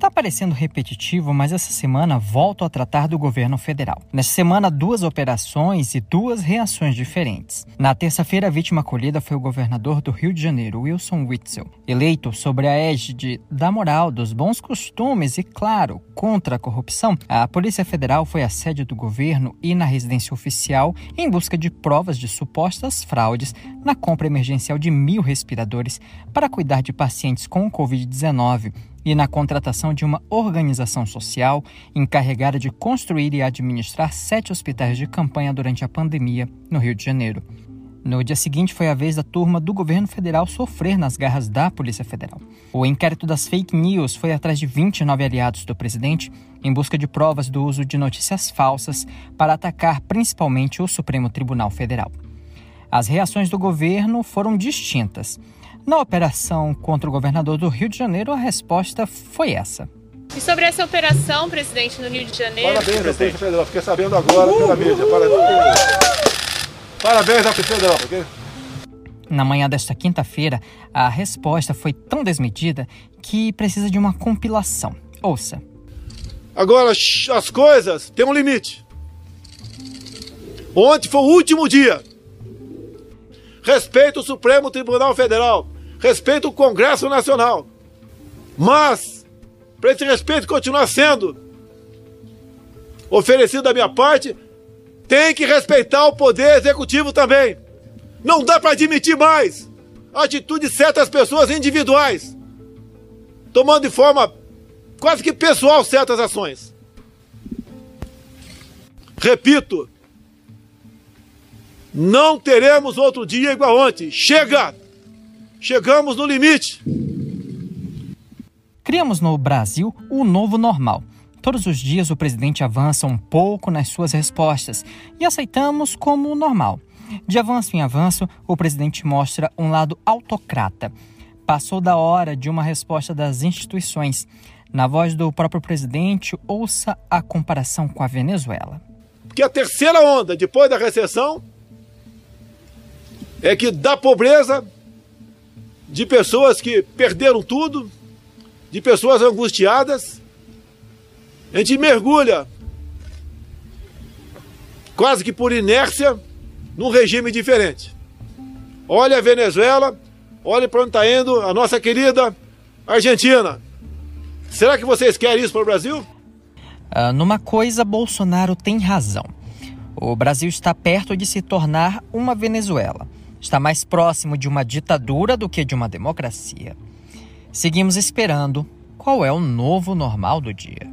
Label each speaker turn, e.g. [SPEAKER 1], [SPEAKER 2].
[SPEAKER 1] Tá parecendo repetitivo, mas essa semana volto a tratar do governo federal. Nessa semana, duas operações e duas reações diferentes. Na terça-feira, a vítima acolhida foi o governador do Rio de Janeiro, Wilson Witzel, eleito sobre a égide da moral, dos bons costumes e, claro, contra a corrupção. A Polícia Federal foi à sede do governo e na residência oficial em busca de provas de supostas fraudes na compra emergencial de mil respiradores para cuidar de pacientes com Covid-19 e na contratação de uma organização social encarregada de construir e administrar sete hospitais de campanha durante a pandemia no Rio de Janeiro. No dia seguinte, foi a vez da turma do governo federal sofrer nas garras da Polícia Federal. O inquérito das fake news foi atrás de 29 aliados do presidente em busca de provas do uso de notícias falsas para atacar principalmente o Supremo Tribunal Federal. As reações do governo foram distintas. Na operação contra o governador do Rio de Janeiro, a resposta foi essa.
[SPEAKER 2] E sobre essa operação, presidente, no Rio de Janeiro?
[SPEAKER 3] Parabéns, presidente federal. Fiquei sabendo agora pela mídia. Parabéns, Parabéns ao federal. Okay?
[SPEAKER 1] Na manhã desta quinta-feira, a resposta foi tão desmedida que precisa de uma compilação. Ouça.
[SPEAKER 3] Agora, as coisas têm um limite. Ontem foi o último dia respeito o Supremo Tribunal Federal, respeito o Congresso Nacional. Mas, para esse respeito continuar sendo oferecido da minha parte, tem que respeitar o Poder Executivo também. Não dá para admitir mais a atitude de certas pessoas individuais, tomando de forma quase que pessoal certas ações. Repito, não teremos outro dia igual ontem. Chega! Chegamos no limite.
[SPEAKER 1] Criamos no Brasil o novo normal. Todos os dias o presidente avança um pouco nas suas respostas e aceitamos como normal. De avanço em avanço, o presidente mostra um lado autocrata. Passou da hora de uma resposta das instituições. Na voz do próprio presidente, ouça a comparação com a Venezuela.
[SPEAKER 3] Que a terceira onda, depois da recessão, é que da pobreza, de pessoas que perderam tudo, de pessoas angustiadas, a gente mergulha, quase que por inércia, num regime diferente. Olha a Venezuela, olha para onde está indo a nossa querida Argentina. Será que vocês querem isso para o Brasil?
[SPEAKER 1] Uh, numa coisa, Bolsonaro tem razão. O Brasil está perto de se tornar uma Venezuela está mais próximo de uma ditadura do que de uma democracia. Seguimos esperando qual é o novo normal do dia.